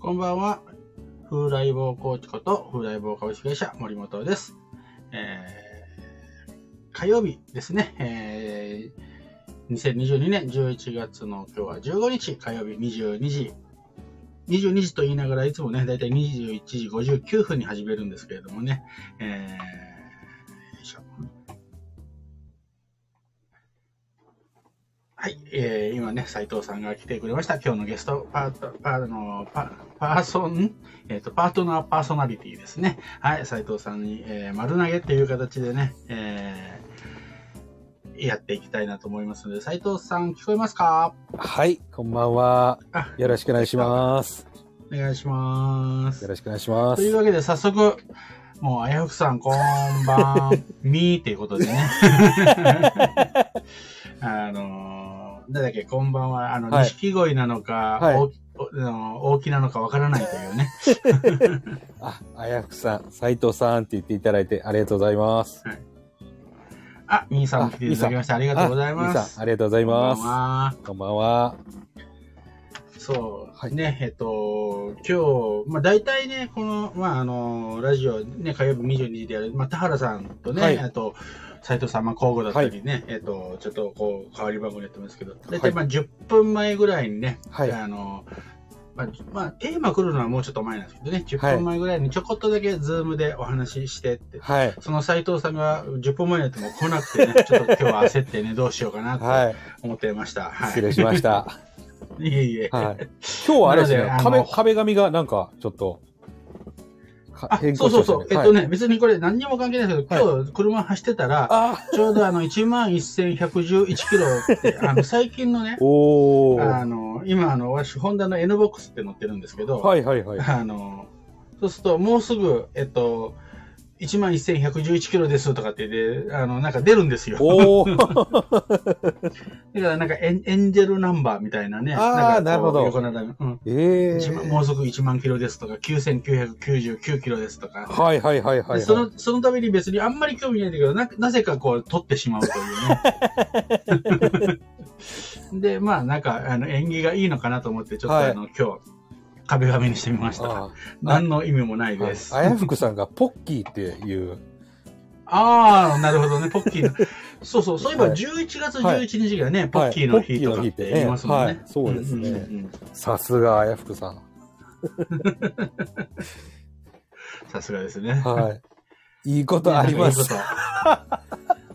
こんばんは。風来坊コーチこと風来坊株式会社森本です。えー、火曜日ですね。えー、2022年11月の今日は15日火曜日22時。22時と言いながらいつもね、だいたい21時59分に始めるんですけれどもね。えー、はい、えー、今ね、斉藤さんが来てくれました。今日のゲスト、パート、パーの、パパーソン、えっ、と、パートナーパーソナリティですね。はい、斉藤さんに、えー、丸投げっていう形でね、えー、やっていきたいなと思いますので、斉藤さん聞こえますか？はい、こんばんは。あよろしくお願いします。お願いします。よろしくお願いしますとい。うわけで、早速、もう、あやふくさん、こんばん、みーっていうことでね。あのー、なんだっけ、こんばんは、あの、はい錦鯉なのか、はい大きおあの大きなのかわからないというね。あ、あやふくさん、斉藤さんって言っていただいてありがとうございます。あ、みーさんも来ていただきましてありがとうございまあみーさす。ん、ありがとうございまこんばんはす。こんばんは。そう、はいね、えっと、今日、まあ大体ね、この、まああの、ラジオ、ね、火曜日22時でやる、まあ田原さんとね、はいあと、斉藤さん、まあ交互だったりね、えっと、ちょっとこう、変わり番号でやってますけど、大体まあ10分前ぐらいにね、はいあの、まあ、まあ、テーマ来るのはもうちょっと前なんですけどね、10はい分前ぐらいにちょこっとだけズームでお話ししてって、はい。その斉藤さんが10分前になっても来なくてね、ちょっと今日は焦ってね、どうしようかなとはい。思ってました。はい。失礼しました。いえいえ。はい。今日はあれですね壁、壁紙がなんか、ちょっと、かあ、変そうそうそう。えっとね、別にこれ何にも関係ないですけど、今日車走ってたら、あちょうどあの、11,111キロって、あの、最近のね、おー。あの、今あの、私、ホンダの N ボックスって乗ってるんですけど、はいはいはい。あの、そうすると、もうすぐ、えっと、11,111キロですとかって言って、あの、なんか出るんですよ。だからなんかエンエンジェルナンバーみたいなね。あーんかこうなるほど横並びうん。え一万ー。もうすぐ1万キロですとか、9999キロですとか。はいはいはいはい。でその、そのために別にあんまり興味ないんだけど、な、なぜかこう、取ってしまうというね。で、まあ、なんか、あの、縁起がいいのかなと思って、ちょっとはいあの、今日、壁紙にしてみました。あ何の意味もないーです。あやふくさんがポッキーっていう、ああ、なるほどね、ポッキーの。そうそう、そういえばはい11月11日がね、ポッキーの日とかって言いますもんね。はいそうですねさすがあやふくさん。さすがですね。はい。いいことあります。いい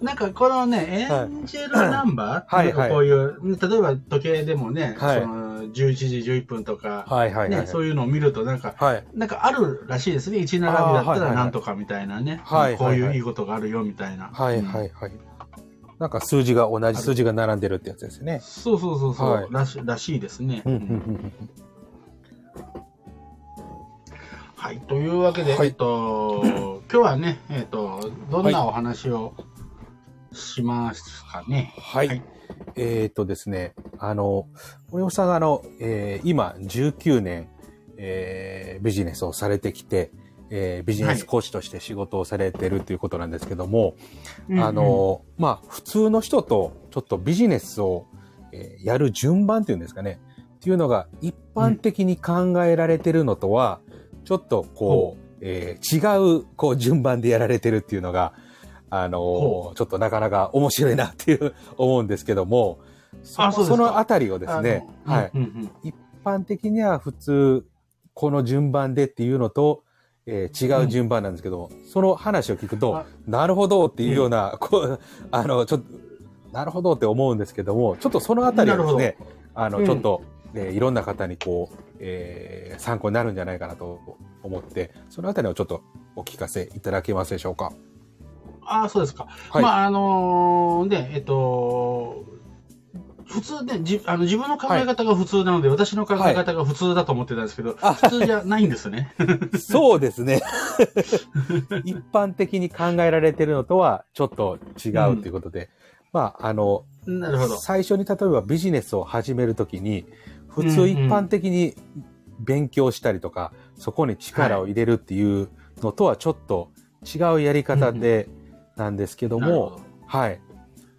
なんかこのね、エンジェルナンバー、はいなんかこういう、例えば時計でもね、はいその11時11分とか、はいはいはい。ね、そういうのを見るとなんか、はい。なんかあるらしいですね。1並びだったらなんとかみたいなね。はいこうはいはいいういいことがあるよみたいな。はいうんはいはい。なんか数字が同じ数字が並んでるってやつですね。そうそうそうそう、はいらしらしいですね。うんうんうんはい。というわけで、はいえっと、今日はね、えっと、どんなお話をしますかね。はい。はいえっ、とですね、あの、森本さんがあの、えー今19年、えービジネスをされてきて、えービジネスコーチとして仕事をされてるということなんですけども、あの、まあ、普通の人とちょっとビジネスを、えーやる順番っていうんですかね、っていうのが一般的に考えられてるのとは、ちょっとこう、えー違うこう順番でやられてるっていうのが、あのほちょっとなかなか面白いなっていう思うんですけども、そあそのあたりをですね、はい。うんうん。一般的には普通、この順番でっていうのと、えー違う順番なんですけど、その話を聞くとあ、なるほどっていうような、こう、あの、ちょっと、なるほどって思うんですけども、ちょっとそのあたりをですね、あの、うん。ちょっと、えーいろんな方にこう、えー参考になるんじゃないかなと思って、そのあたりをちょっとお聞かせいただけますでしょうか。ああ、そうですか。はい。まあ、あのね、えっと、普通ね、じあの自分の考え方が普通なので、私の考え方が普通だと思ってたんですけど、あ普通じゃないんですね。そうですね。一般的に考えられてるのとはちょっと違うということで、まあ、あの、なるほど。最初に例えばビジネスを始めるときに、普通一般的に勉強したりとか、そこに力を入れるっていうのとはちょっと違うやり方でなんですけども、はい。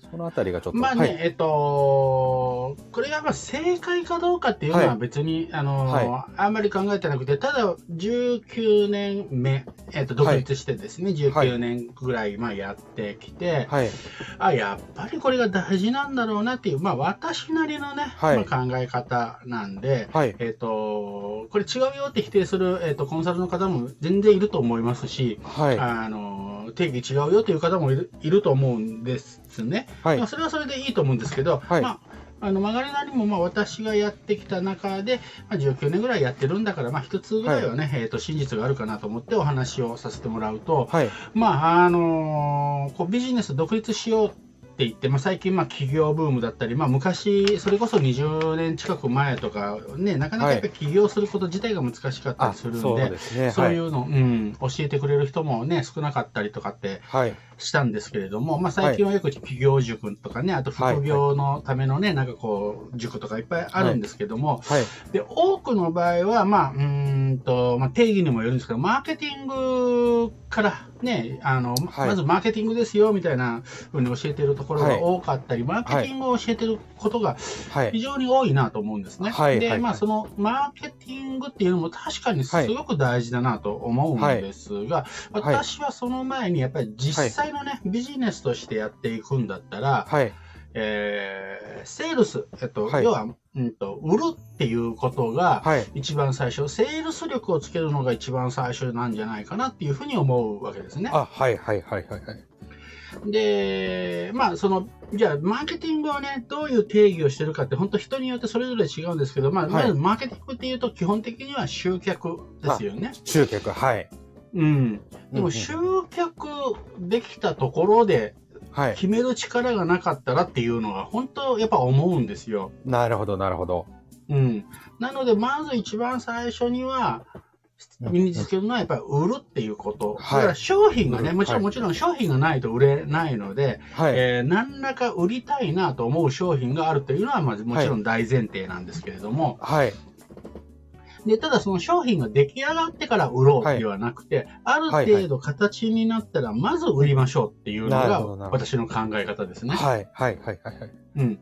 そこのあたりがちょっと。まあね、はい、えっと、これがまあ正解かどうかっていうのははい別に、あの、はあんまり考えてなくて、ただ19年目、えっと、独立してですね、19年ぐらいまあやってきて、はい。あ、やっぱりこれが大事なんだろうなっていう、まあ私なりのね、はいまあ、考え方なんで、はい。えっ、と、これ違うよって否定する、えっ、と、コンサルの方も全然いると思いますし、はい。あの、定義違うよという方もいるいると思うんですね。はいまあ、。それはそれでいいと思うんですけど、はいまあ、あの曲がりなりもまあ私がやってきた中で、まあ、19年ぐらいやってるんだから、まあ、一つぐらいはね、えー、と真実があるかなと思ってお話をさせてもらうと、はい。まああのこうビジネス独立しようって言って、まあ、最近まあ企業ブームだったり、まあ、昔それこそ20年近く前とか、ね、なかなかやっぱり起業すること自体が難しかったあ、りするんで。はい。そういうの、うん、教えてくれる人もね、少なかったりとかってはい。したんですけれども、まあ最近はよく企業塾とかね、あと副業のためのね、なんかこう、塾とかいっぱいあるんですけども、はい。で、多くの場合は、まあ、うーんと、まあ定義にもよるんですけど、マーケティングからね、あの、はい。まずマーケティングですよ、みたいな風に教えてるところが多かったり、マーケティングを教えてることがはい。非常に多いなと思うんですね。で、まあ、そのマーケティングっていうのも確かにすごく大事だなと思うんですが、はい。私はその前にやっぱり実際のね、ビジネスとしてやっていくんだったら、はい。えー、セールス、えっと、はい要は、うんと、売るっていうことが、はい。一番最初、セールス力をつけるのが一番最初なんじゃないかなっていうふうに思うわけですね。あ、はい。はい。はい。はい。はい。で、まあ、その、じゃあ、マーケティングをね、どういう定義をしてるかって、本当人によってそれぞれ違うんですけど、まあ、はいまずマーケティングっていうと、基本的には集客ですよね。集客。はい。うん。でも、集客できたところで、はい。決める力がなかったらっていうのが、本当、やっぱ思うんですよ。なるほど、なるほど。うん。なので、まず一番最初には、身につけるのはやっぱり売るっていうこと。はいだから商品がね、もちろん、はいもちろん商品がないと売れないので、はい。えー何らか売りたいなと思う商品があるというのは、まずもちろん大前提なんですけれども、はい。で、ただその商品が出来上がってから売ろうではなくて、ある程度形になったら、まず売りましょうっていうのが私の考え方ですね。はい。はい。はい。はい。はい。うん。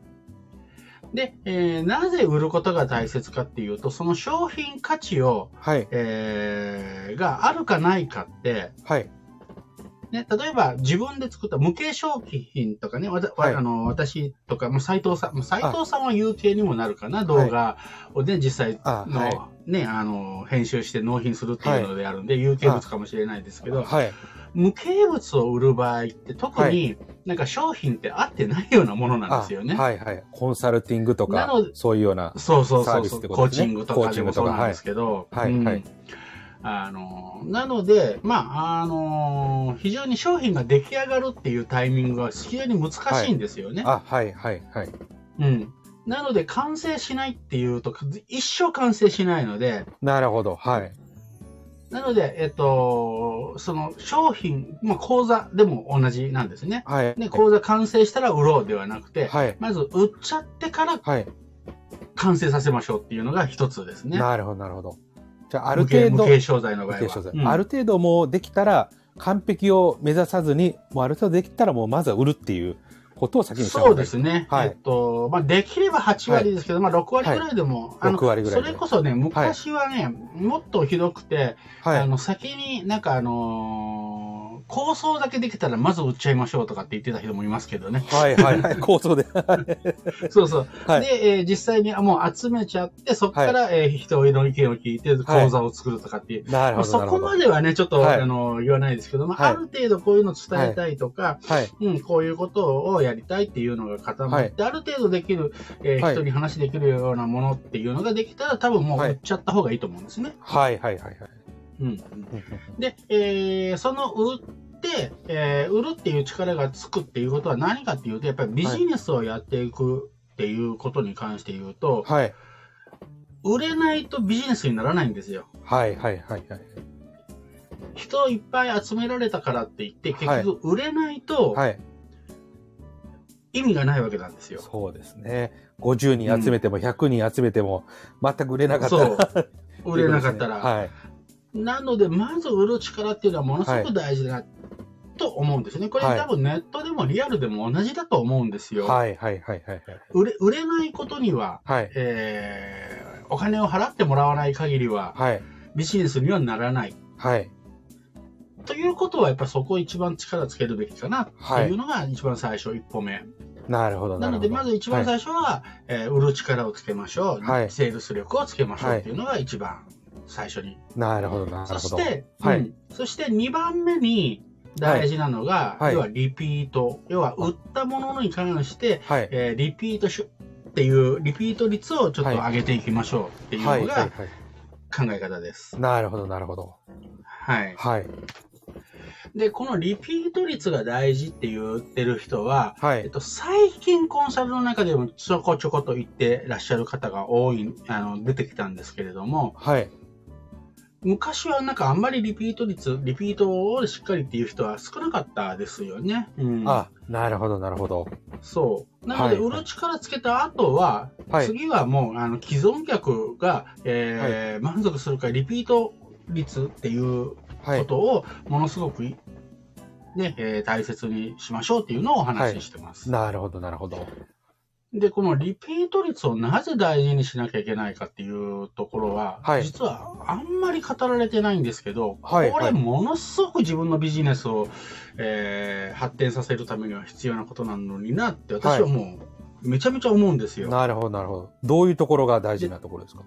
で、えーなぜ売ることが大切かっていうと、その商品価値を、はい。えーがあるかないかって、はい。ね、例えば自分で作った無形商品とかね、わたはいあの私とか、もう斉藤さん、もう斉藤さんは有形にもなるかな、動画をね、実際の、ね、あの、編集して納品するっていうのであるんで、有形物かもしれないですけど、はい。無形物を売る場合って特になんか商品って合ってないようなものなんですよね。あはい。はい。コンサルティングとかそういうような。そうそうサービスそうそう、コーってことですねチングとかでもそうなんですけど、うんはいはいあの、なので、まあ、あの、非常に商品が出来上がるっていうタイミングは非常に難しいんですよね。あ、はい。はい。はい。うん。なので、完成しないっていうと、一生完成しないので、なるほど。はい。なので、えっと、その商品、まあ、講座でも同じなんですね。はい。で、講座完成したら売ろうではなくて、はい。まず売っちゃってからはい。完成させましょうっていうのが一つですね。なるほど、なるほど。じゃあ、ある程度、無形商材の場合は。うんある程度もうできたら、完璧を目指さずに、もうある程度できたらもうまずは売るっていうことを先にそうですね。はい。えっと、まあ、できれば8割ですけど、まあ、6割ぐらいでも、あの、6割ぐらいで。それこそね、昔はね、もっとひどくて、はい。あの、先になんかあのー構想だけできたらまず売っちゃいましょうとかって言ってた人もいますけどね。はい、はい、はい。構想で。そうそう。はい。で、えー実際にあもう集めちゃって、そこから、えー人の意見を聞いて講座を作るとかっていう。まあ、なるほど、そこ。まではね、ちょっと、はいあの、言わないですけど、まあ、はいある程度こういうの伝えたいとか、はい。うん、こういうことをやりたいっていうのが固まって、ある程度できる、えーはい人に話できるようなものっていうのができたら、多分もうはい売っちゃった方がいいと思うんですね。はい、はい、はい。はいうん。で、えーその売って、えー売るっていう力がつくっていうことは何かっていうと、やっぱりビジネスをやっていくっていうことに関して言うと、はい。売れないとビジネスにならないんですよ。はい、はい、はい。はい人をいっぱい集められたからって言って、結はい局売れないとはい。意味がないわけなんですよ。そうですね。50人集めても100人集めても全く売れなかったそうら。。売れなかったら。はい。なので、まず売る力っていうのはものすごく大事だな。と思うんですね。これ、はい多分ネットでもリアルでも同じだと思うんですよ。はいはいはいはいはい。売れ売れないことには、はい。えーお金を払ってもらわない限りははい。ビジネスにはならない。はい。ということは、やっぱりそこを一番力つけるべきかなっていうのが一番最初、一歩目。なるほどなので、まず一番最初は、えー売る力をつけましょう、はいセールス力をつけましょうっていうのが一番最初に。なるほどなるほど。そして、はいうんそして2番目に大事なのが、はい要はリピート。要は売ったものに関して、はい。えーリピートしっていう、リピート率をちょっと上げていきましょうっていうはいのが。考え方です。なるほどなるほど。はい。はい。で、このリピート率が大事って言ってる人は、はい。えっと、最近コンサルの中でもちょこちょこと言ってらっしゃる方が多い、あの、出てきたんですけれども、はい。昔はなんかあんまりリピート率、リピートをしっかりっていう人は少なかったですよね。うん。あ、なるほどなるほど。そう。なので、はい売る力つけた後は、はい。次はもう、あの、既存客が、えー満足するか、リピート率っていうはい。ことをものすごくい、ね、えー大切にしましょうっていうのをお話ししてます。なるほどなるほど。で、このリピート率をなぜ大事にしなきゃいけないかっていうところは、はい実はあんまり語られてないんですけど、はいはいこれものすごく自分のビジネスを、えー発展させるためには必要なことなのになって私はもうめちゃめちゃ思うんですよ。なるほどなるほど。どういうところが大事なところですか？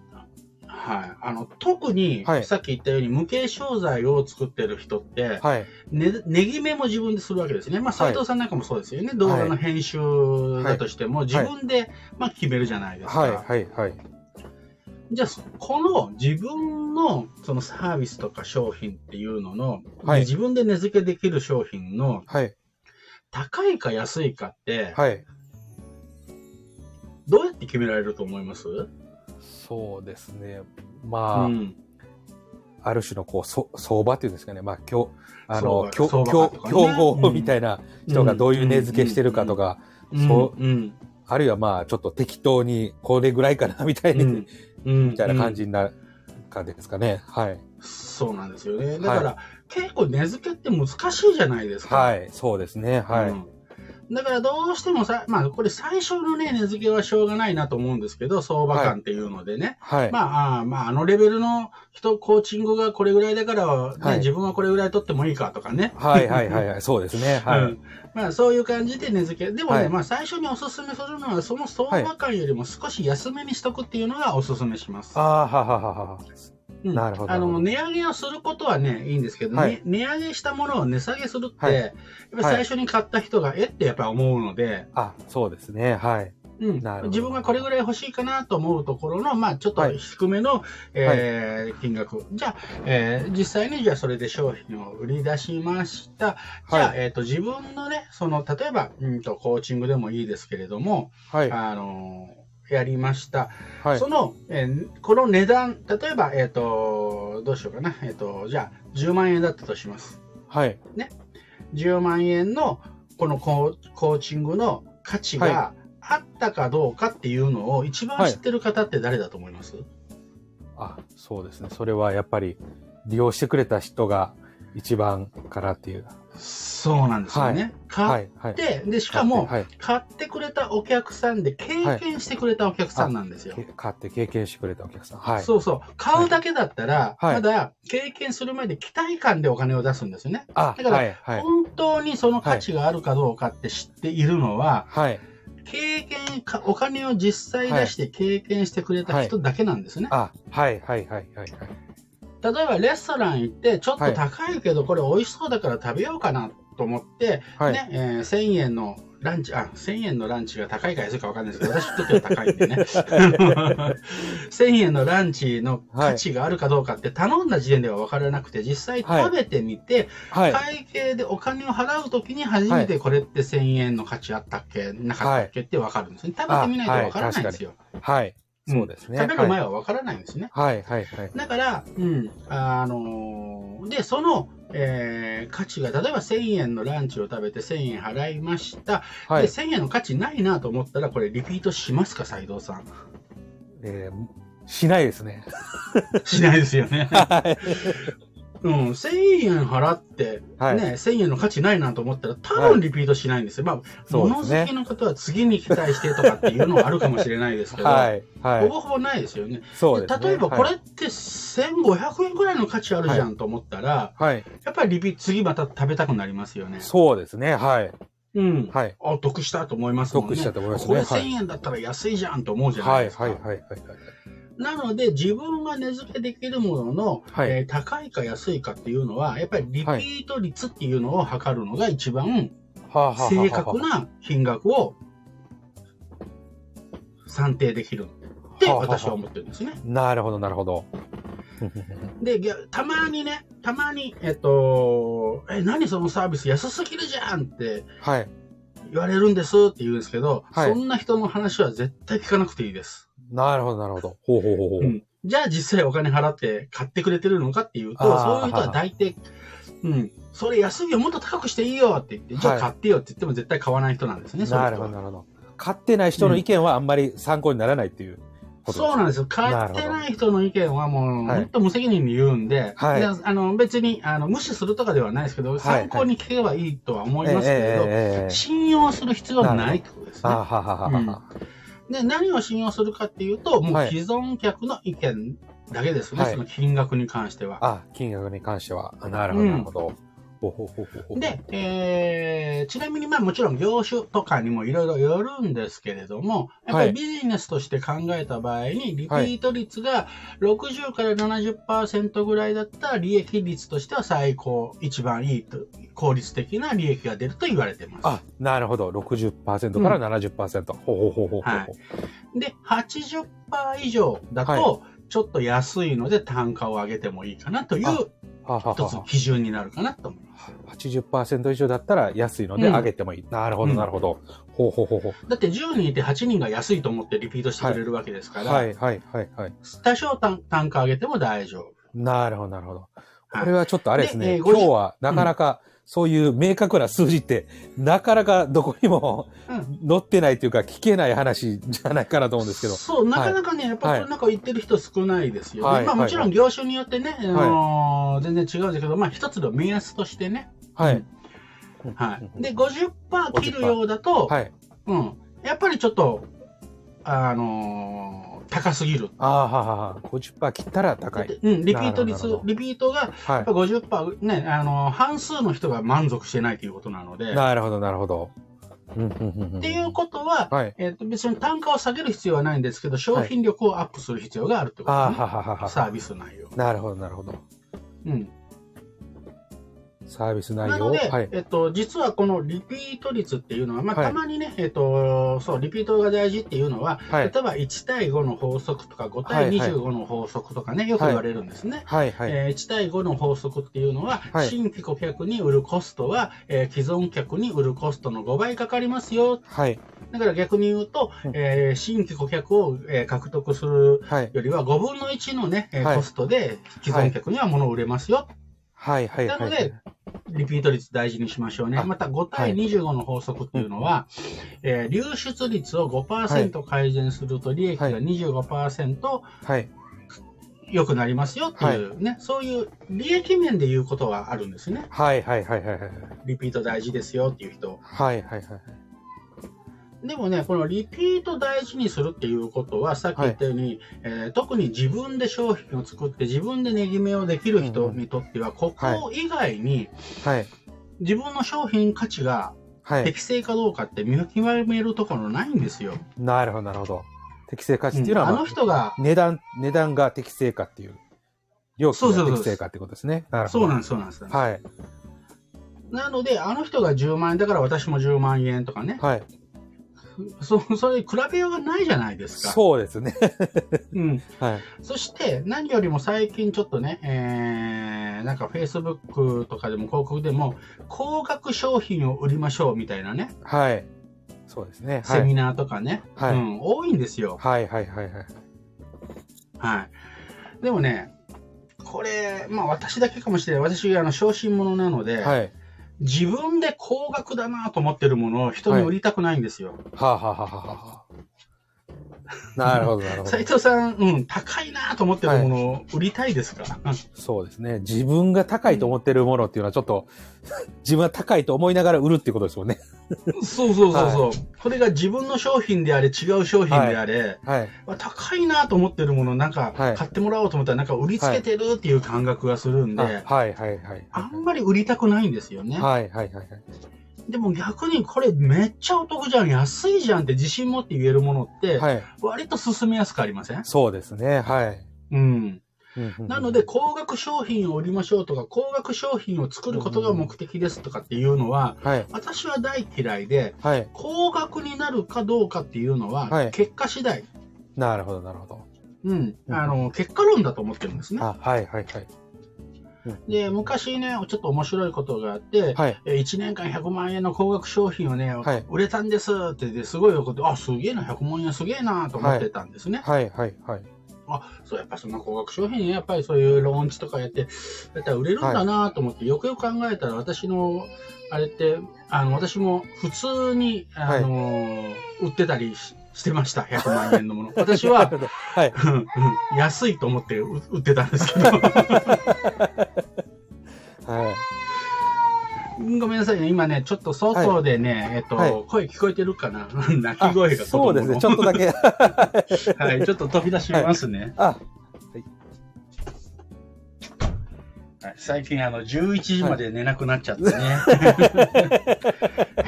はい。あの、特に、はいさっき言ったように無形商材を作ってる人って、はい。ね、ネギ目も自分でするわけですね。まあ、斉藤さんなんかもそうですよね。動画の編集だとしても、自分で、まあ、決めるじゃないですか。はい。はい。はい。じゃあ、この自分のそのサービスとか商品っていうのの、はい自分で値付けできる商品のはい。高いか安いかって、はい。どうやって決められると思います、そうですね。まあ、うん、ある種のこう、そ相場っていうんですかね。まあ、今日、あの、競相場競相場とかね競合みたいな人がどういう値付けしてるかとか、そううん。あるいはまあ、ちょっと適当にこれぐらいかな、みたいに。みたいな感じになる感じですかね。はい。そうなんですよね。だから、結構値付けって難しいじゃないですか。はい。そうですね。はい。うんだからどうしてもさ、まあこれ最初のね、値付けはしょうがないなと思うんですけど、相場感っていうのでね。はい。まあ、あーまあ、あのレベルの人、コーチングがこれぐらいだから、ねはい自分はこれぐらい取ってもいいかとかね。はいはいはいはい。そうですね。はい。うんまあそういう感じで値付け。でもね、はいまあ最初におすすめするのは、その相場感よりも少し安めにしとくっていうのがおすすめします。ああ、はははは。うんなるほどあの、値上げをすることはね、いいんですけど、ねはい値上げしたものを値下げするって、はいやっぱり最初に買った人が、えってやっぱ思うので、あ、そうですね。はい。うんなるほど自分がこれぐらい欲しいかなと思うところの、まあ、ちょっとはい低めの、えー金額。じゃあ、えー実際にじゃあそれで商品を売り出しました。じゃあ、はいえっ、と、自分のね、その、例えば、うんと、コーチングでもいいですけれども、はい。あのーやりました。はいそ。の、えーこの値段、例えば、えっ、と、どうしようかな。えっ、と、じゃあ、10万円だったとします。はい。10万円のこのコーコーチングの価値があったかどうかっていうのを一番知ってる方って誰だと思います、あ、そうですね。それはやっぱり利用してくれた人が一番かなっていう。そうなんですよね。は買っい。はい。て、で、しかも、はい。買ってくれたお客さんで経験してくれたお客さんなんですよ。け買って経験してくれたお客さん。はい。そうそう。買うだけだったら、はいまだ経験する前で期待感でお金を出すんですよね。あ、だからはい。はい。本当にその価値があるかどうかって知っているのは、はい。経験か、お金を実際出して経験してくれた人だけなんですね。あ、はい。はい。はい。はい。例えばレストラン行って、ちょっと高いけど、これ美味しそうだから食べようかなと思って、はい。ね、えー1000円のランチ、あ、1000円のランチが高いか安いか分かんないですけど、私にとっては高いんでね。1000円のランチの価値があるかどうかって頼んだ時点では分からなくて、実際食べてみて、はい。会計でお金を払うときに初めてこれって1000円の価値あったっけ、なかったっけって分かるんですね。食べてみないと分からないんですよ。はい。そうですね。食べる前はは分からないんですね。はい。はい。はい。だから、うん、あのーで、その、えー価値が、例えば1000円のランチを食べて1000円払いました。で、はい。1000円の価値ないなと思ったら、これリピートしますか、斉藤さん。えーしないですね。しないですよね。はい。うん、1000円払って、はいね、1000円の価値ないなと思ったら、多分リピートしないんですよ。まあ、物そね好きの方は次に期待してとかっていうのはあるかもしれないですけど、はい。はい。ほぼほぼないですよね。そうね。例えばこれはいって1500円くらいの価値あるじゃんと思ったら、はい。やっぱりリピ次また食べたくなりますよね。そうですね。はい。うん。はい。あ、得したと思いますもんね。得したと思いますねこれはい1000円だったら安いじゃんと思うじゃなはいい。ですか。はい。はい。はい。なので、自分が値付けできるものの、はいえー高いか安いかっていうのは、やっぱりリピート率っていうのを測るのが一番正確な金額を算定できるって私は思ってるんですね。なるほど、なるほど。で、たまにね、たまに、えっと、え、何そのサービス安すぎるじゃんってはい。言われるんですって言うんですけど、はいそんな人の話は絶対聞かなくていいです。なるほど、なるほど。ほうほうほうほう。うんじゃあ実際お金払って買ってくれてるのかっていうと、そういう人は大抵、うん、それ安いよ、もっと高くしていいよって言って、じゃあはい買ってよって言っても絶対買わない人なんですね、そういうなるほど。なるほど。買ってない人の意見はあんまり参考にならないっていうことそうなんですよ。買ってない人の意見はもう、はい本当無責任に言うんで、はいであの別にあの無視するとかではないですけど、参考に聞けばいいとは思いますけれど、信用する必要はないってことですね。で、何を信用するかっていうと、もうはい既存客の意見だけですね、はいその金額に関しては。あ、金額に関しては。あなるほど、なるほど。ほうほうほうほうほうで、えーちなみにまあもちろん業種とかにもいろいろよるんですけれども、やっぱはいりビジネスとして考えた場合に、リピート率が60から70%ぐらいだったら利益率としては最高、一番いいと、効率的な利益が出ると言われてます。あ、なるほど。60%から70%。ほうほうほうほうほう。はいで、80%以上だはと、ちょっと安いので単価を上げてもいいかなという一つは基準になるかなと思います。80%以上だったら安いのでうん上げてもいい。なるほど、なるほど。ほうほうほうほう。だって10人いて8人が安いと思ってリピートしてくれるわけですから、はい、はい、はい、はい。多少単単価上げても大丈夫。なるほど、なるほど。はいこれはちょっとあれですね。でえー今日はなかなかそういう明確な数字って、なかなかどこにもうん載ってないというか聞けない話じゃないかなと思うんですけど。そう、なかなかね、やっぱはいりなんか言ってる人少ないですよね。はいはいまあもちろん業種によってね、あのー全然違うんですけど、まあ一つの目安としてね。はい。はい。で、50%切るようだと、はい。うん。やっぱりちょっと、あのー高すぎる。ああ、ははは。50%切ったら高い。うん、リピート率リピートが、はいやっぱ。50%、ね、あのー半数の人が満足してないということなので、なるほど、なるほど。うんうんうんうんっていうことは、はい。えっ、と、別に単価を下げる必要はないんですけど、商品力をアップする必要があるってことですね。はははは。サービス内容。なるほど、なるほど。うん。サービス内容を。なので、はい。えっと、実はこのリピート率っていうのは、まあ、はいたまにね、えっと、そう、リピートが大事っていうのは、はい例えば1対5の法則とか5対はいはい25の法則とかね、よく言われるんですね。はい、はい。えー1対5の法則っていうのは、はい新規顧客に売るコストは、えー既存客に売るコストの5倍かかりますよ。はい。だから逆に言うと、うんえー新規顧客を、えー獲得するはい。よりは5分の1のね、えーはいコストで既存客には物を売れますよ。はい、はい。はいなので、リピート率大事にしましょうね。あまた5対25の法則っていうのは、えー流出率を5%改善すると利益が25%はい。良くなりますよっていうね、そういう利益面で言うことはあるんですね。はい、はい、はい、はい。はいリピート大事ですよっていう人。はい、はい、はい。でもね、このリピート大事にするっていうことは、さっき言ったように、えー特に自分で商品を作って自分で値決めをできる人にとっては、ここ以外にはい。自分の商品価値がはい。適正かどうかって見極めるところないんですよ。なるほど、なるほど。適正価値っていうのは、あまあの人が、値段、値段が適正かっていう。料金が適正かってことですね。そうなんです、そうなんです。はい。なので、あの人が10万円だから私も10万円とかね、はい。そそれ比べようがないじゃないですか。そうですね。うん。はい。そして、何よりも最近ちょっとね、えー、なんか Facebook とかでも広告でも、高額商品を売りましょうみたいなね、はい。そうですね。はい。セミナーとかね、はいうん、多いんですよ。はい、はい、はい、はい。はい。でもね、これ、まあ私だけかもしれない。私、あの、小心者なので、はい。自分で高額だなと思ってるものを人に売りたくないんですよ。はあ、はあはあはあはあ。なるほど、なるほど。斉藤さん、うん、高いなと思ってるものを売りたいですか、そうですね。自分が高いと思ってるものっていうのはちょっと、自分は高いと思いながら売るっていうことですよね。そうそうそうそう、これが自分の商品であれ、違う商品であれ、はい。高いなと思ってるものなんかはい買ってもらおうと思ったらなんか売りつけてるっていう感覚がするんで、あはい、はい、はい。あんまり売りたくないんですよね。はい、はい、はい。はいでも逆にこれめっちゃお得じゃん、安いじゃんって自信持って言えるものって、はい。割と進めやすくありません？そうですね。はい。うん。なので、、高額商品を売りましょうとか、高額商品を作ることが目的ですとかっていうのは、はい。私は大嫌いで、はい。高額になるかどうかっていうのは、はい結果次第。なるほど、なるほど。うん。うんあの、結果論だと思ってるんですね。あ、はい、はい、はい。で、昔ね、ちょっと面白いことがあって、はい。えー1年間100万円の高額商品をね、はい売れたんですって言って、すごい喜んで、あ、すげえな、100万円すげえなと思ってたんですね。はい、はい、はい。あ、そう、やっぱそんな高額商品ね、やっぱりそういうローンチとかやって、やったら売れるんだなと思って、よくよく考えたら、私の、あれって、あの、私も普通に、あの、売ってたりししてました、100万円のもの。私は、はい。安いと思って売売ってたんですけど。はい。ごめんなさいね、今ね、ちょっと外でね、えっと、はい声聞こえてるかな？鳴き声があそうですね。ちょっとだけ。け。はい、ちょっと飛び出しますね。あ、最近、あの、11時まで寝なくなっちゃってね。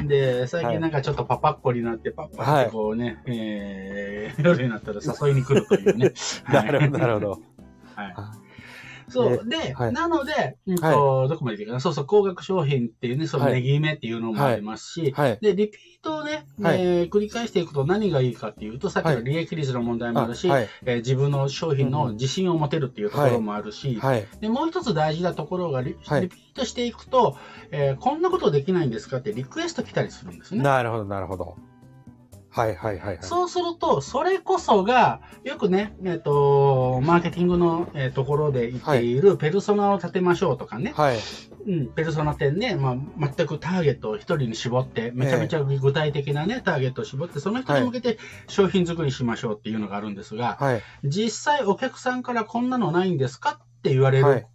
で、最近なんかちょっとパパっ子になって、パッパってこうね、えー、夜になったら誘いに来るというね。なるほど、なるほど。はいあそう。で、はいなので、うんとどこまでいけるかな。そうそう、高額商品っていうね、そのはい値決めっていうのもありますし、はい。で、リピートをね、はいえー繰り返していくと何がいいかっていうと、さっきの利益率の問題もあるし、はい。えー自分の商品の自信を持てるっていうところもあるし、はい。でもう一つ大事なところがリ,、はいリピートしていくと、えーこんなことできないんですかってリクエスト来たりするんですね。なるほど、なるほど。はい、はい、はい。はいそうすると、それこそが、よくね、えっ、と、マーケティングの、えーところで言っている、ペルソナを立てましょうとかね、はい。うん、ペルソナ店ね、まあ、全くターゲットを一人に絞って、めちゃめちゃ具体的なね、ターゲットを絞って、その人に向けて商品作りしましょうっていうのがあるんですが、はい。実際お客さんからこんなのないんですかって言われる、はい。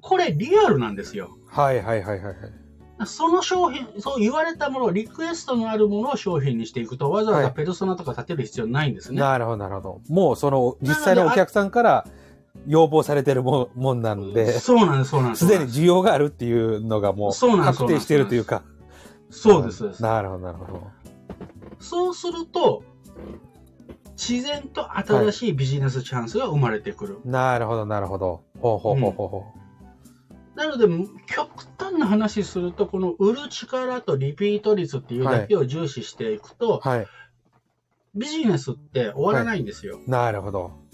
これリアルなんですよ。はい、はい、はい、はい。その商品、そう言われたもの、リクエストのあるものを商品にしていくと、わざわざはいペルソナとか立てる必要ないんですね。なるほど、なるほど。もう、その、実際のお客さんから要望されてるももんなんで、そうなんです、そうなんです。すでに需要があるっていうのがもう、確定しているというか。そうです。そうですなるほど、なるほど。そうすると、自然と新しいビジネスチャンスが生まれてくる。なるほど、なるほど。ほうほうほうほうほなので、極端な話すると、この売る力とリピート率っていうだけを重視していくと、う。はい。ビジネスって終わらないんですよ。なるほど。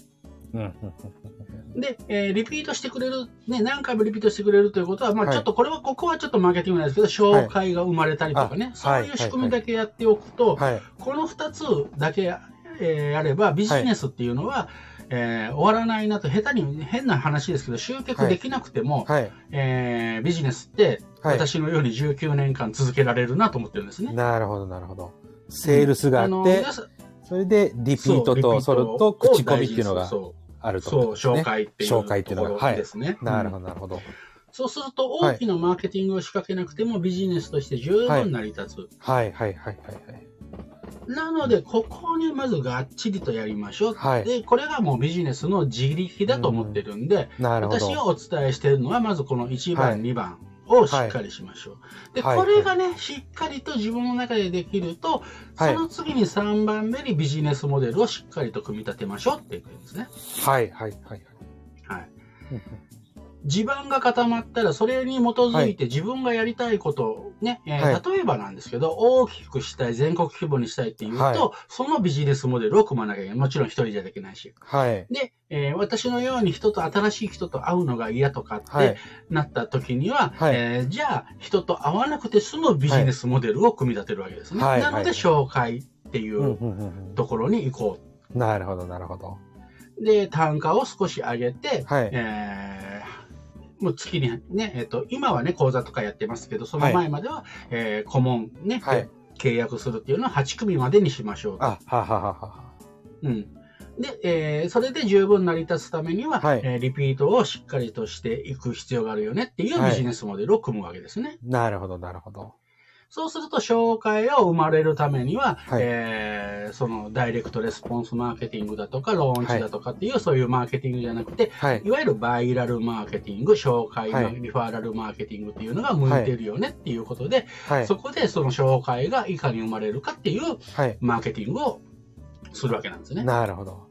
で、えーリピートしてくれる、ね、何回もリピートしてくれるということは、まあはいちょっとこれは、ここはちょっとマーケティングなんですけど、紹介が生まれたりとかね、あそういう仕組みだけやっておくと、はい。この2つだけ、えーやれば、ビジネスっていうのは、えー終わらないなと、下手に変な話ですけど、集客できなくても、はい。えービジネスって、はい私のように19年間続けられるなと思ってるんですね。なるほど、なるほど。セールスがあのって、皆さんそれでリピートと、それと口コミっていうのがそあるうそう、と思うんですね。紹介っていう紹介っていうのがですね。なるほうんど、なるほど。そうすると、大きなマーケティングを仕掛けなくてもビジネスとして十分成り立つ。はい、はい、はい、はい。なので、ここにまずがっちりとやりましょう。はいで、これがもうビジネスの自力だと思ってるんで、なるほど。私がお伝えしているのは、まずこの1番、はい2番をしっかりしましょう。で、はいこれがね、しっかりと自分の中でできると、はいその次に3番目にビジネスモデルをしっかりと組み立てましょうっていうんですね。はい、はい、はい。はい。うん地盤が固まったら、それに基づいて自分がやりたいことをね、えーはい例えばなんですけど、大きくしたい、全国規模にしたいっていうと、はいそのビジネスモデルを組まなきゃいけない。もちろん一人じゃできないし。はい。で、えー私のように人と、新しい人と会うのが嫌とかって、はい。なった時には、はいえーじゃあ人と会わなくて済むビジネスモデルを組み立てるわけですね。はいなのではい紹介っていうところに行こうん。なるほど、なるほど。う。で、単価を少し上げて、はい。えーもう月にね、えっ、と、今はね、講座とかやってますけど、その前までは、えー顧問ね、はい契約するっていうのは8組までにしましょうと。あ、ははははは。うん。で、えーそれで十分成り立つためには、はいえーリピートをしっかりとしていく必要があるよねっていうはいビジネスモデルを組むわけですね。なるほど、なるほど。そうすると、紹介が生まれるためには、はいえーそのダイレクトレスポンスマーケティングだとか、ローンチだとかっていう、そういうマーケティングじゃなくて、はい。いわゆるバイラルマーケティング、紹介のはいリファーラルマーケティングっていうのが向いてるよねっていうことで、はい。そこでその紹介がいかに生まれるかっていうはい。マーケティングをするわけなんですね。なるほど。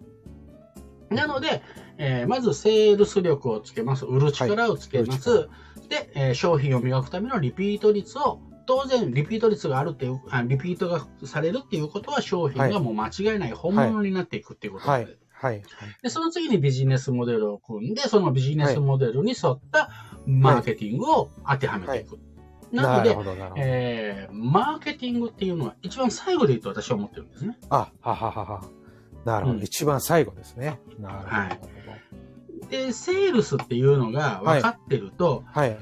なので、えーまずセールス力をつけます。売る力をつけます。はで、えー商品を磨くためのリピート率を、当然、リピート率があるっていう、あリピートがされるっていうことは商品はいがもう間違いない本物になっていくっていうことで、はい。はい。で、その次にビジネスモデルを組んで、そのビジネスモデルに沿ったマーケティングを当てはめていく。なのでな。えーマーケティングっていうのは一番最後で言うと私は思ってるんですね。あ、はははは。なるほど。うん一番最後ですね。なるほど。はいで、セールスっていうのが分かってると、はい。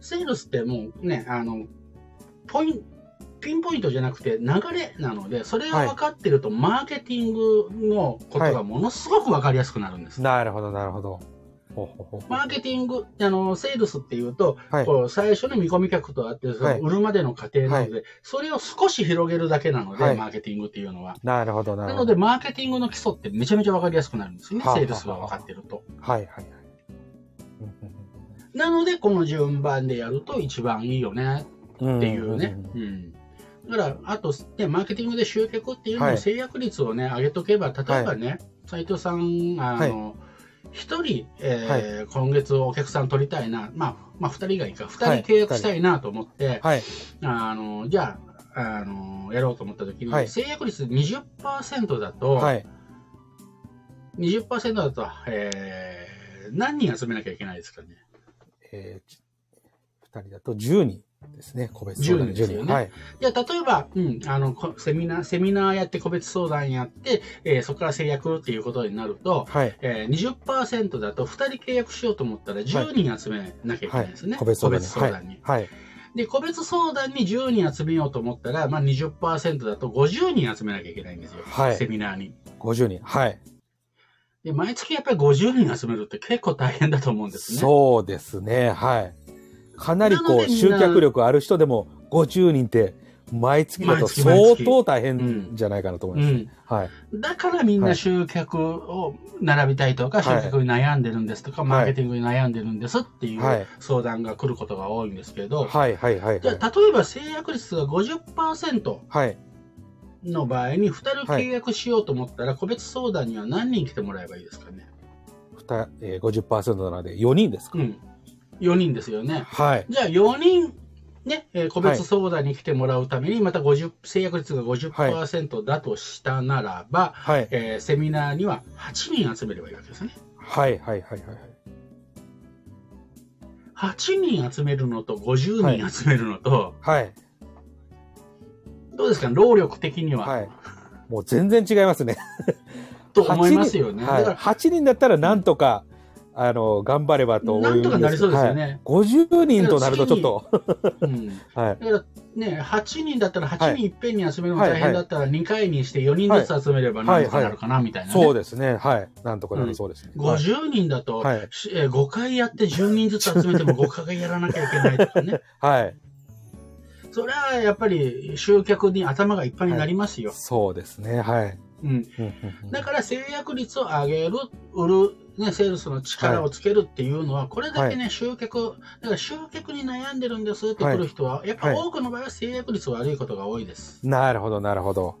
セールスってもうね、あの、ポインピンポイントじゃなくて流れなので、それが分かってると、マーケティングのことがものすごく分かりやすくなるんです。なるほど、なるほど。マーケティング、あの、セールスっていうと、はい。こう最初に見込み客とあって、そはいの売るまでの過程なので、それを少し広げるだけなので、はいマーケティングっていうのは。なるほど、なるほど。なので、マーケティングの基礎ってめちゃめちゃ分かりやすくなるんですよね、はあセールスが分かってると。はい、はい、はい。うんなので、この順番でやると一番いいよねっていうね。うんうん。だから、あと、ね、マーケティングで集客っていうのはいの制約率をね、上げとけば、例えばね、斉藤さん、あの、一人、えー今月お客さん取りたいな、まあ、まあ、二人がいいか、二はい人契約したいなと思って、はい。あの、じゃあ、あの、やろうと思った時に、はい制約率20%だと、はい。20%だと、えー何人集めなきゃいけないですかね？えー、二人だと10人ですね。個別相談10人ですよねはい。じゃあ、例えば、うん、あの、こセミナー、セミナーやって個別相談やって、えーそこから制約っていうことになると、はい。えー、20%だと2人契約しようと思ったら10人集めなきゃいけないですね。個別相談に。相談に、はい。で、個別相談に10人集めようと思ったら、まあ20%だと50人集めなきゃいけないんですよ。はいセミナーに。50人。はい。で、毎月やっぱり50人集めるって結構大変だと思うんですね。そうですね。はい。かなりこう、集客力ある人でも50人って、毎月だと相当大変じゃないかなと思いうます。ん。はい。だからみんはない集客を並びたいとか、はい集客に悩んでるんですとか、マーケティングに悩んでるんですっていうはい相談が来ることが多いんですけど、はい、はい、はい。じゃあ例えば制約率が50%はい。の場合に2人契約しようと思ったら、個別相談には何人来てもらえばいいですかね？えー、50%なので4人ですか、うん。4人ですよね。はい。じゃあ4人、ね、えー個別相談に来てもらうために、また50、制約率が50%だとしたならば、はい。えーセミナーには8人集めればいいわけですね。はい、はい、はい、はい。8人集めるのと50人集めるのと、はい。どうですか？労力的には、はい。もう全然違いますね。と思いますよね。8人はい、だか8人だったらなんとか、あの、頑張ればと思ら、うんですなんとかなりそうですよはいね。50人となるとちょっと、うん はい。だからね、8人だったら8人いっぺんに集めるのはい大変だったら2回にして4人ずつ集めればなんとかなるかなみたいな、ねそうですね。はい。なんとかなりそうですね。はい50人だと、はいしえー5回やって10人ずつ集めても5回やらなきゃいけないとかね。はい。それはやっぱり集客に頭がいっぱいになりますよ。そうですね。はい。うん、うんうんうんだから制約率を上げる、売る、ね、セールスの力をつけるっていうのは、これだけね、集客、だから集客に悩んでるんですって来る人は、やっぱはい多くの場合は制約率悪いことが多いです。なるほど、なるほど。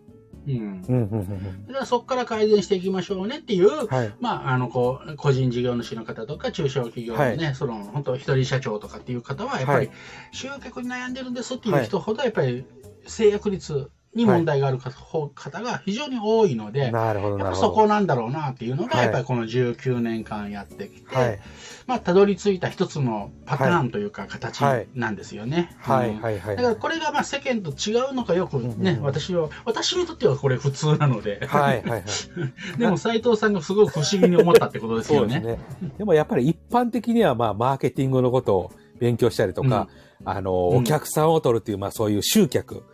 うん。うんうんうんうんだからそこから改善していきましょうねっていう、はい。まあ、あの、こう、個人事業主の方とか、中小企業のね、その、本当一人社長とかっていう方は、やっぱりはい、集客に悩んでるんですっていう人ほど、やっぱり、制約率に問題がある方方が非常に多いので、なるほど、や。そこなんだろうなっていうのが、はいやっぱりこの19年間やってきて、はい。まあ、たどり着いた一つのパターンというか、形なんですよね。はい、うんはい、はい。だからこれがまあ世間と違うのかよくね、うんうん私は、私にとってはこれ普通なので、はい、はい、はい。でも斉藤さんがすごく不思議に思ったってことですよね。そうですね。でもやっぱり一般的には、まあ、マーケティングのことを勉強したりとか、あの、うんお客さんを取るっていう、まあ、そういう集客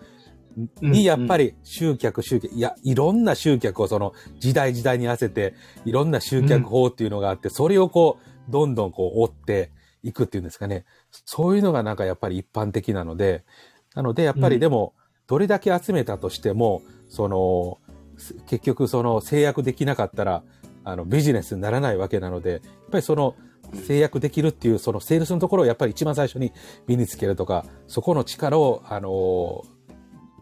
にやっぱり集客、集客、いや、いろんな集客をその時代時代に合わせて、いろんな集客法っていうのがあって、それをこう、どんどんこう追っていくっていうんですかね。そういうのがなんかやっぱり一般的なので、なのでやっぱりでも、どれだけ集めたとしても、その、結局その制約できなかったら、あのビジネスにならないわけなので、やっぱりその制約できるっていう、そのセールスのところをやっぱり一番最初に身につけるとか、そこの力を、あの、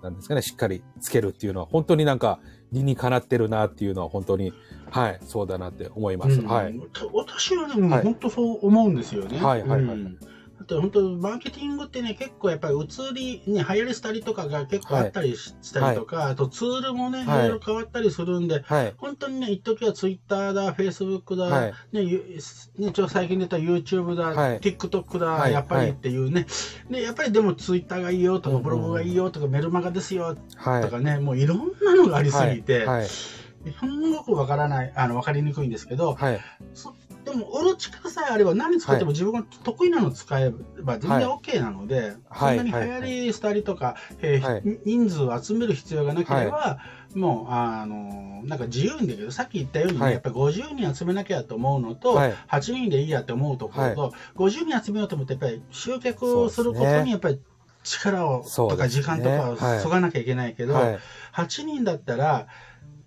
なんですかね、しっかりつけるっていうのは、本当になんか理にかなってるなっていうのは、本当に、はい、そうだなって思います。うん、はい。私はね、もう本当そう思うんですよね。はい、はい、はい。うんあと本当、マーケティングってね、結構やっぱり移り、ね、流行りしたりとかが結構あったりしたりとか、はい、あとツールもね、い。ろいろ変わったりするんで、はい、本当にね、一時はツイッターだ、フェイスブックだ、はい、ね、ね、ちょ最近出た YouTube だ、はい、TikTok だ、やっぱりっていうね、で、やっぱりでもツイッターがいいよとか、ブログがいいよとか、メルマガですよとかね、もういろんなのがありすぎて、すごくわからない、あの、わかりにくいんですけど、はい、でも、売る力さえあれば何作っても自分が得意なの使えば全然 OK なので、はい、そんなに流行りしたりとか、えー、人数を集める必要がなければ、もう、あの、なんか自由にできる。さっき言ったように、ね、やっぱり50人集めなきゃと思うのと、はい、8人でいいやって思うところと、はい、50人集めようと思って、やっぱり集客をすることに、やっぱり力を、とか時間とかをそがなきゃいけないけど、はい、8人だったら、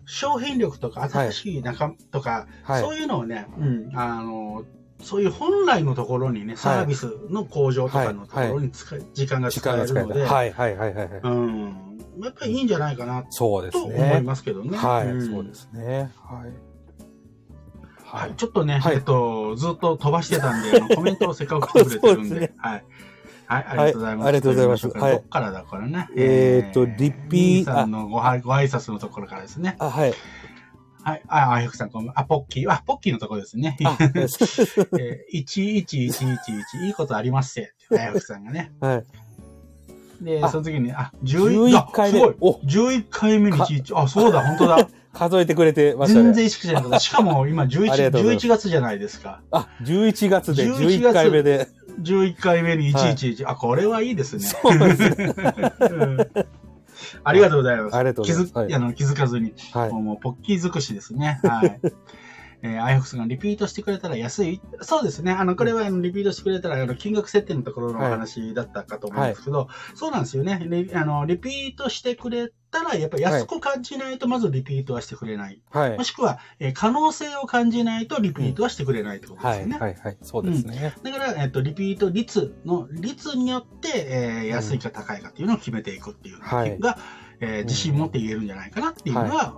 商品力とか新しい仲間とか、はい、そういうのをね、うん、あの、そういう本来のところにね、サービスの向上とかのところに使い、時間が使えるので、はいはいはいはい。うん。やっぱりいいんじゃないかな、そうですね。と思いますけどね。はい、そうですね。はい。はい、ちょっとね、えっと、ずっと飛ばしてたんで、コメントをせっかく来てくれてるんで、はい。はい、ありがとうございます。ありがとうございます。はい。どっからだ、これね。えっと、リピー。さんのご挨拶のところからですね。あ、はい。はい。あ、あゆくさん、こんばんあ、ポッキー。あ、ポッキーのところですね。あ、えー、11111、いいことありますって。あゆくさんがね。はい。で、その次に、あ、11回目。すごい。お、11回目に11。あ、そうだ、本当だ。数えてくれてましたね。全然意識じゃなかった。しかも今11、11月じゃないですか。あ、11月で11回目で。11回目に111。はい、あ、これはいいですね。そうですね。ありがとうございます。ありがとうございます。気づ、はい、あの気づかずに、はい、もうポッキー尽くしですね。はい。えー、アイフォクスがリピートしてくれたら安い。そうですね。あの、これはあのリピートしてくれたら、あの、金額設定のところのお話だったかと思うんですけど、はい、そうなんですよね。リあの、リピートしてくれたら、やっぱり安く感じないと、まずリピートはしてくれない。はい、もしくは、えー、可能性を感じないと、リピートはしてくれないってことですよね。はい、はい、はい。そうですね。うん、だから、えっ、ー、と、リピート率の、率によって、えー、安いか高いかっていうのを決めていくっていうのが、はい、えー、自信持って言えるんじゃないかなっていうのが、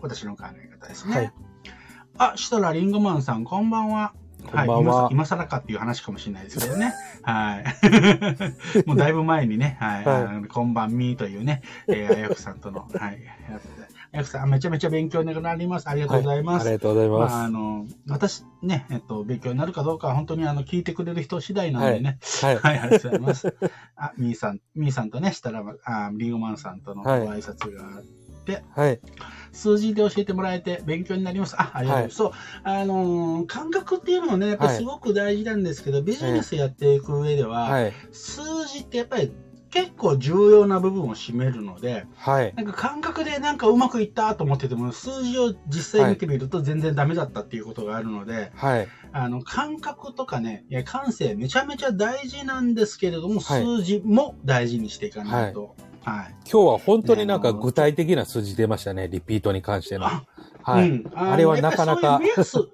私の考え方ですね。はい、あ、したらリンゴマンさん、こんばんは。はい、今今更かっていう話かもしれないですけどね。はい。もうだいぶ前にね、はい、はい、こんばんみーというね、えー、あやくさんとの、はい。あやくさん、めちゃめちゃ勉強になります。ありがとうございます。はい、ありがとうございます。まあ、あの、私ね、えっと、勉強になるかどうかは本当にあの、聞いてくれる人次第なのでね。はい。はい、ありがとうございます。あ、みーさん、みーさんとね、したら、あリンゴマンさんとのご挨拶があって、はい。数字で教えてもらえて勉強になります。あ、ありがとうございます。はい、そう、あのー、感覚っていうのもね、やっぱりすごく大事なんですけど、はい、ビジネスやっていく上では、はい、数字ってやっぱり結構重要な部分を占めるので、はい、なんか感覚でなんかうまくいったと思ってても、数字を実際見てみると全然ダメだったっていうことがあるので、はい、あの、感覚とかね、いや感性めちゃめちゃ大事なんですけれども、数字も大事にしていかないと。はい、今日は本当になんか具体的な数字出ましたね、リピートに関しての。はい。うん、あれはなかなか。目安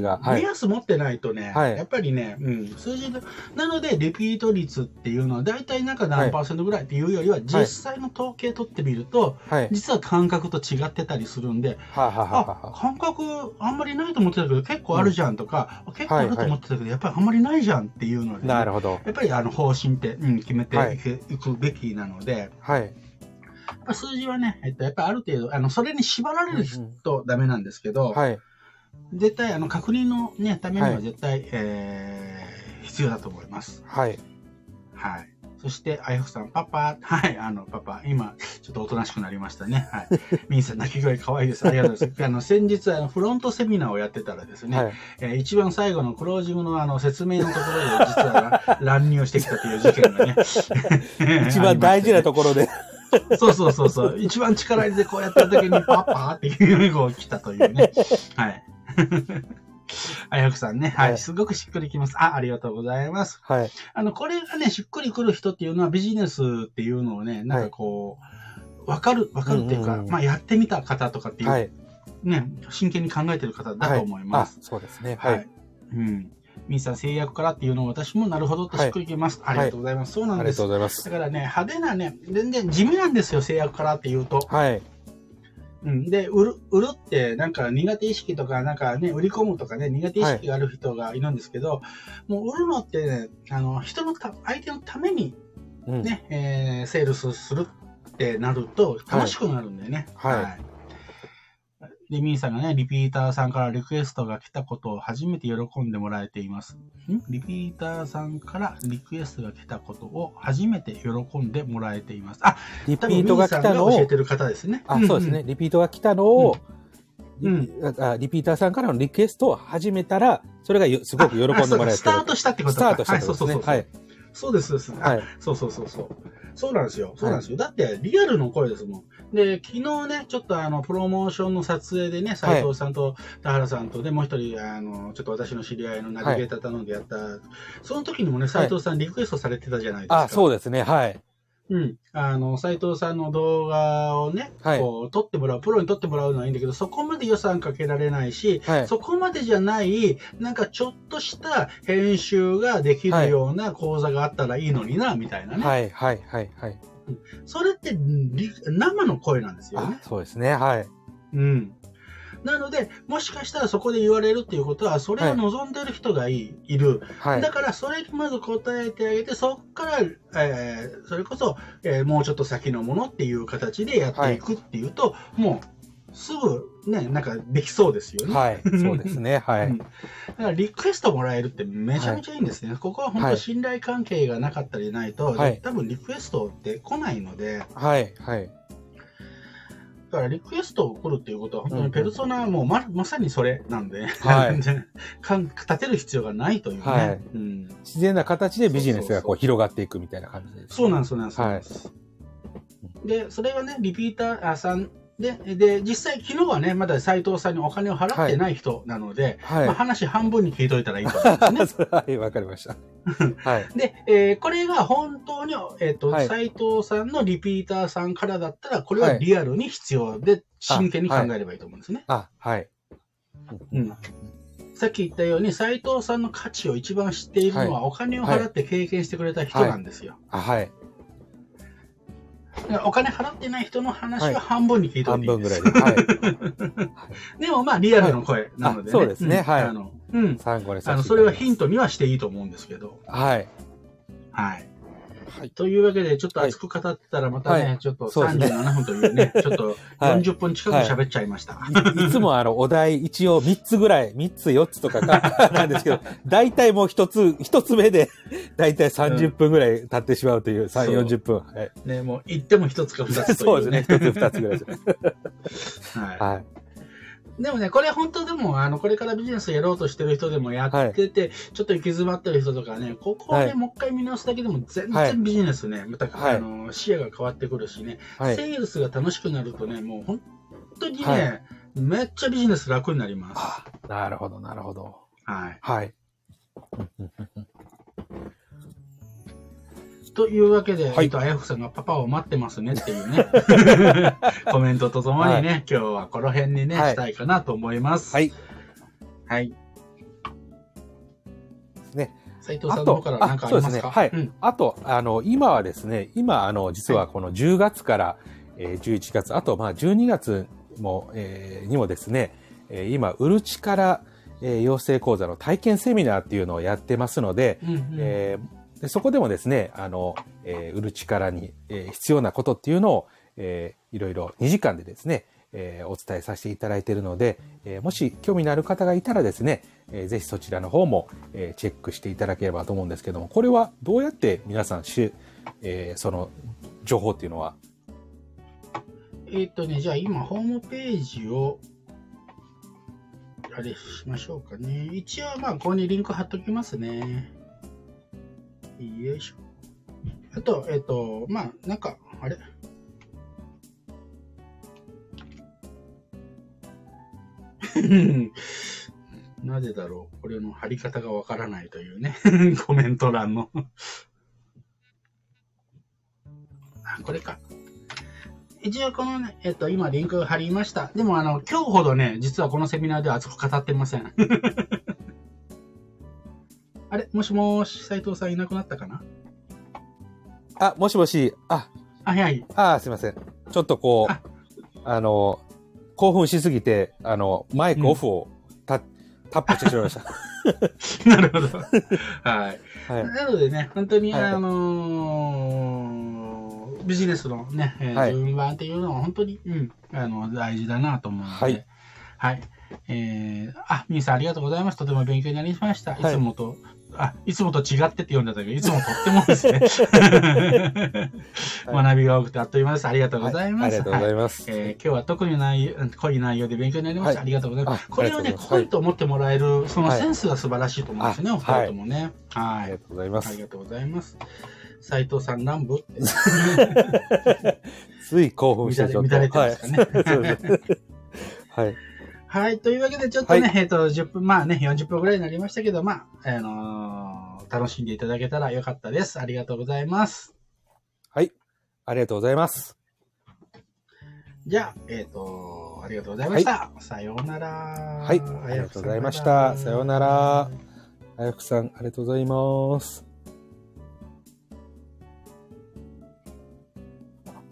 が、はい、目安持ってないとね、はい、やっぱりね、うん、数字で、なので、リピート率っていうのは、大体なんか何パーセントぐらいっていうよりは、実際の統計取ってみると、はい、実は感覚と違ってたりするんで、はははあ、感覚あんまりないと思ってたけど、結構あるじゃんとか、うん、結構あると思ってたけど、やっぱりあんまりないじゃんっていうので、ね、なるほど。やっぱりあの方針って、うん、決めてい。くべきなので、はい。数字はね、えっと、やっぱりある程度、あの、それに縛られるとダメなんですけど、はい。絶対、あの、確認のね、ためには絶対、はい、えー、必要だと思います。はい。はい。そして、あやふさん、パパ、はい、あの、パパ、今、ちょっとおとなしくなりましたね。はい。みんさん、泣き声可愛いです。ありがとうございます。あの、先日、あの、フロントセミナーをやってたらですね、はい、えー、一番最後のクロージングのあの、説明のところで、実は乱入してきたという事件がね。一番大事なところで。そうそうそうそう。一番力入れてこうやってる時にパッパーっていう語を来たというね。はい。あやふさんね。ははいい。すごくしっくりきます。あ、ありがとうございます。はい。あの、これがね、しっくりくる人っていうのはビジネスっていうのをね、なんかこう、わかる、わかるっていうか、うんうんうんまあ、やってみた方とかっていう、はい。ね、真剣に考えてる方だと思います。あ、そうですね。は。はいい。うん。ミンさん、制約からっていうのを私もなるほどってしっくりきます。ありがとうございます。そうなんですありがとう。ございますだ。からね、派手なね、全然地味なんですよ、制約からっていうと。はい。うん。で、売る、売るって、なんか苦手意識とか、なんかね、売り込むとかね、苦手意識がある人がいるんですけど、もう売るのってね、あの、人のた、相手のためにうん。ね、えー、セールスするってなると楽しくなるんだよね。はいいで、ミーさんがね、リピーターさんからリクエストが来たことを初めて喜んでもらえています。ん？リピーターさんからリクエストが来たことを初めて喜んでもらえています。あ、リピートが来たのをミーさんが教え、てる方ですね。あ、そうですね。リピートが来たのを、うんリあリピーターさんからのリクエストを始めたら、それがよすごく喜んでもらえてる。スタートしたってことか。スタートしたってことですね。ははいい。そうです、そうです。あはい。そうそうそうそう。そうなんですよ。そうなんですよ。だって、リアルの声ですもん。で、昨日ね、ちょっとあの、プロモーションの撮影でね、斉藤さんと田原さんとで、もう一人、あの、ちょっと私の知り合いのナビゲーター頼んでやった、その時にもね、斉藤さんリクエストされてたじゃないですか。あ、そうですね。はい。うん。あの、斉藤さんの動画をね、はいこう、撮ってもらう、プロに撮ってもらうのはいいんだけど、そこまで予算かけられないし、はい。そこまでじゃない、なんかちょっとした編集ができるような講座があったらいいのにな、みたいなね。はい、はい、はい、はい。それってリ生の声なんですよあね。、そうですね。はい。うん。なので、もしかしたらそこで言われるっていうことは、それを望んでる人がい,、い、る。はいだ。から、それにまず答えてあげて、そこから、えーそれこそ、えーもうちょっと先のものっていう形でやっていくっていうと、もう、すぐ、ね、なんかできそうですよね。はい。そうですね。はいうん。だからリクエストもらえるってめちゃめちゃいいんですね。ここは本当信頼関係がなかったりないと、はい多分リクエストって来ないので、はい、はい。だからリクエストを送るっていうことは本当にペルソナはもうままさにそれなんで、はい かん立てる必要がないというね。はいうん、自然な形でビジネスがこう広がっていくみたいな感じです。そうなんです、そうなんです。そうなんでそれがね、リピーターあさんで、で、実際昨日はね、まだ斉藤さんにお金を払ってない人なので、はいまあ、話半分に聞いといたらいいと思うんですね。はい、わかりました。はい。で、えーこれが本当に、えっ、と、はい斉藤さんのリピーターさんからだったら、これははいリアルに必要で、真剣に考えればいいと思うんですね。あ、はい。うんさっき言ったように、斉藤さんの価値を一番知っているのは、お金を払って経験してくれた人なんですよ。あ、はい。だからお金払ってない人の話は半分に聞いていいです。分ぐらいで。はい。でもまあ、リアルの声なのでね。あそうですねんはいあの、うん。あの、それはヒンントにはしていいと思うんですけど。はい。はい。はい。というわけで、ちょっと熱く語ってたらまたね、はい。ちょっとそうですね。37分というね、ちょっとはい40分近く喋っちゃいました。い。い。つもあの、お題一応3つぐらい、3つ4つとかかなんですけど、大体もう1つ、1つ目で、大体30分ぐらい。経ってしまうとい。う、そう3、40分。はい。ね、もう言っても一つか二つとそうですね。1つ2つぐらい。です。はい。はい。でもね、これ本当でも、あの、これからビジネスやろうとしてる人でもやってて、ちょっと行き詰まってる人とかね、ここをね、はいもう一回見直すだけでも全はい然ビジネスね、また、はいあの、視野が変わってくるしね、はい。セールスが楽しくなるとね、もう本当にね、はいめっちゃビジネス楽になります。あなるほど、なるほど。はい。はい。というわけで、はい。えっと、あやふさんがパパを待ってますねっていうね、コメントとともにね、今日はこの辺にね、はい。したいかなと思います。はい。はい。ね。斉藤さんの方から何かありますか？あそうですね。うん。あと、あの、今はですね、今、あの、実はこの10月から、えー11月、あと、まあ、12月も、えーにもですね、えー今、売る力、えー養成講座の体験セミナーっていうのをやってますので、うんうん。えーでそこでもですね、あの、えー売る力に、えー必要なことっていうのを、えーいろいろ2時間でですね、えーお伝えさせていただいているので、えーもし興味のある方がいたらですね、えーぜひそちらの方も、えーチェックしていただければと思うんですけども、これはどうやって皆さんし、えーその情報っていうのは、えっとね、じゃあ今、ホームページを、あれしましょうかね。一応、まあ、ここにリンク貼っときますね。よいしょ。あと、えっ、ー、と、まあ、なんか、あれ？なぜだろう？これの貼り方がわからないというね コメント欄のあ、これか。一応このね、えっと、今リンク貼りました。でもあの、今日ほどね、実はこのセミナーでは熱く語ってません。あれもしもーし、斉藤さんいなくなったかな？あ、もしもし、あ、あ、はい。あ、すいません。ちょっとこう、ああの、興奮しすぎて、あの、マイクオフをタ,、タップしてしまいました。なるほど。はい。はい。なのでね、本当に、はいあのービジネスのね、えーはい順番っていうのは本当に、うん、あの、大事だなと思うので、はい。はい。えー、あ、みーさんありがとうございます。とても勉強になりました。いはいつもと、あ、いつもと違ってって読んだんだけど、いつもとってもですね、はい学びが多くてあっという間です。ありがとうございます。ありがとうござはいます。えー今日は特にない濃い内容で勉強になりました。はいありがとうございます。あこれをね、濃いと思ってもらえる、そのはいセンスが素晴らしいと思うんですね、あお二人ともね。はい。ありがとうございます。ありがとうございます。斉藤さん南部？って。つい興奮してちょっと。乱れ乱れてますかねはい。はい。はい。というわけで、ちょっとね、はいえっと、10分、まあね、40分ぐらいになりましたけど、まあ、あのー楽しんでいただけたらよかったです。ありがとうございます。はい。ありがとうございます。じゃあ、えっ、と、ありがとうございました。さようなら。はいありがとうございましたさようならあやふくさん、ありがとうございます。